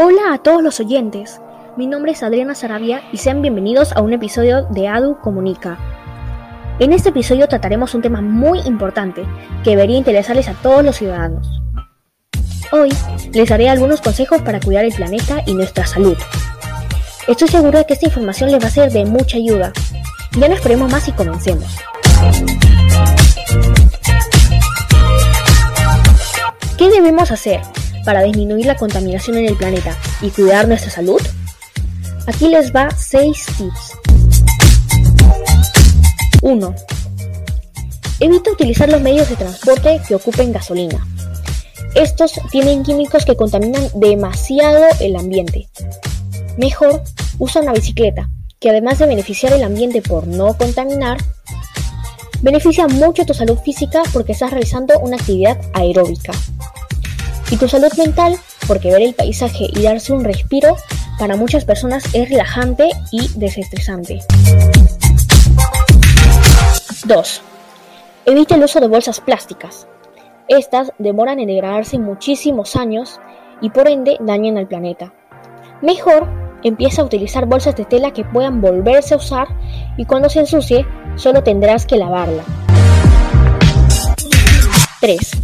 Hola a todos los oyentes. Mi nombre es Adriana Sarabia y sean bienvenidos a un episodio de ADU Comunica. En este episodio trataremos un tema muy importante que debería interesarles a todos los ciudadanos. Hoy les daré algunos consejos para cuidar el planeta y nuestra salud. Estoy segura de que esta información les va a ser de mucha ayuda. Ya no esperemos más y comencemos. ¿Qué debemos hacer para disminuir la contaminación en el planeta y cuidar nuestra salud? Aquí les va 6 tips. 1. Evita utilizar los medios de transporte que ocupen gasolina. Estos tienen químicos que contaminan demasiado el ambiente. Mejor, usa una bicicleta, que además de beneficiar el ambiente por no contaminar, beneficia mucho tu salud física porque estás realizando una actividad aeróbica. Y tu salud mental porque ver el paisaje y darse un respiro para muchas personas es relajante y desestresante. 2. Evita el uso de bolsas plásticas. Estas demoran en degradarse muchísimos años y por ende dañan al planeta. Mejor empieza a utilizar bolsas de tela que puedan volverse a usar y cuando se ensucie solo tendrás que lavarla. 3.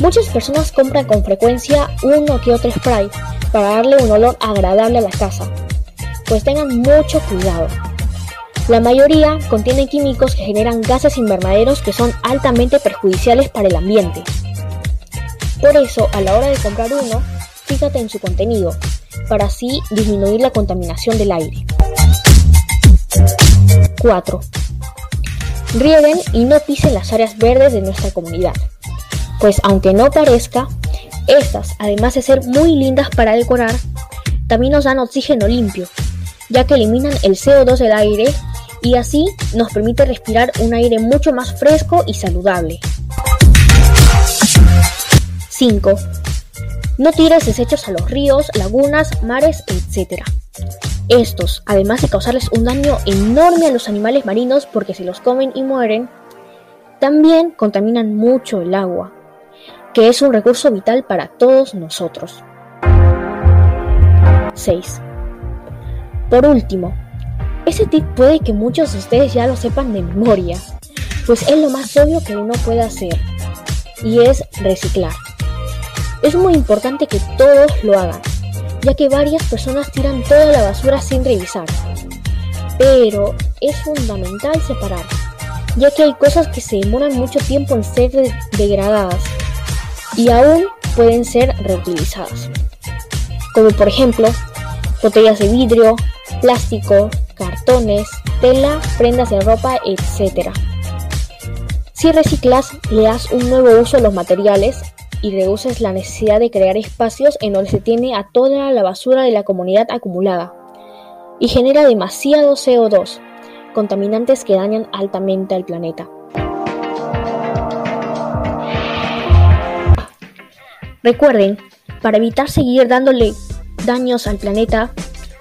Muchas personas compran con frecuencia uno que otro spray para darle un olor agradable a la casa, pues tengan mucho cuidado. La mayoría contienen químicos que generan gases invernaderos que son altamente perjudiciales para el ambiente. Por eso, a la hora de comprar uno, fíjate en su contenido, para así disminuir la contaminación del aire. 4. Rieguen y no pisen las áreas verdes de nuestra comunidad, pues aunque no parezca, estas, además de ser muy lindas para decorar, también nos dan oxígeno limpio, ya que eliminan el CO2 del aire y así nos permite respirar un aire mucho más fresco y saludable. 5. No tires desechos a los ríos, lagunas, mares, etc. Estos, además de causarles un daño enorme a los animales marinos porque se los comen y mueren, también contaminan mucho el agua, que es un recurso vital para todos nosotros. 6. Por último, ese tip puede que muchos de ustedes ya lo sepan de memoria, pues es lo más obvio que uno puede hacer, y es reciclar. Es muy importante que todos lo hagan, ya que varias personas tiran toda la basura sin revisar. Pero es fundamental separar, ya que hay cosas que se demoran mucho tiempo en ser degradadas y aún pueden ser reutilizadas, como por ejemplo botellas de vidrio, plástico, cartones, tela, prendas de ropa, etc. Si reciclas, le das un nuevo uso a los materiales y reduces la necesidad de crear espacios en donde se tiene a toda la basura de la comunidad acumulada y genera demasiado CO2, contaminantes que dañan altamente al planeta. Recuerden, para evitar seguir dándole daños al planeta,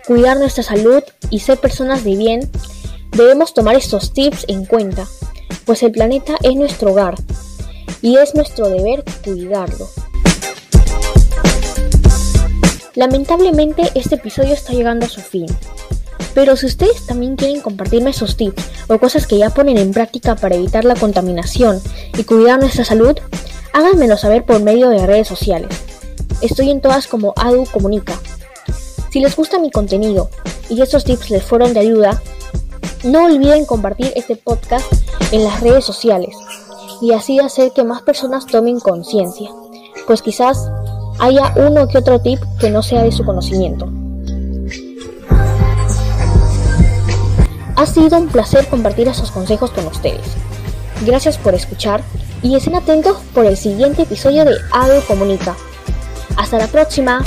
cuidar nuestra salud y ser personas de bien, debemos tomar estos tips en cuenta, pues el planeta es nuestro hogar y es nuestro deber cuidarlo. Lamentablemente este episodio está llegando a su fin, pero si ustedes también quieren compartirme sus tips o cosas que ya ponen en práctica para evitar la contaminación y cuidar nuestra salud, háganmelo saber por medio de redes sociales. Estoy en todas como Adu Comunica. Si les gusta mi contenido y estos tips les fueron de ayuda, no olviden compartir este podcast en las redes sociales y así hacer que más personas tomen conciencia, pues quizás haya uno que otro tip que no sea de su conocimiento. Ha sido un placer compartir esos consejos con ustedes. Gracias por escuchar y estén atentos por el siguiente episodio de ADO Comunica. Hasta la próxima.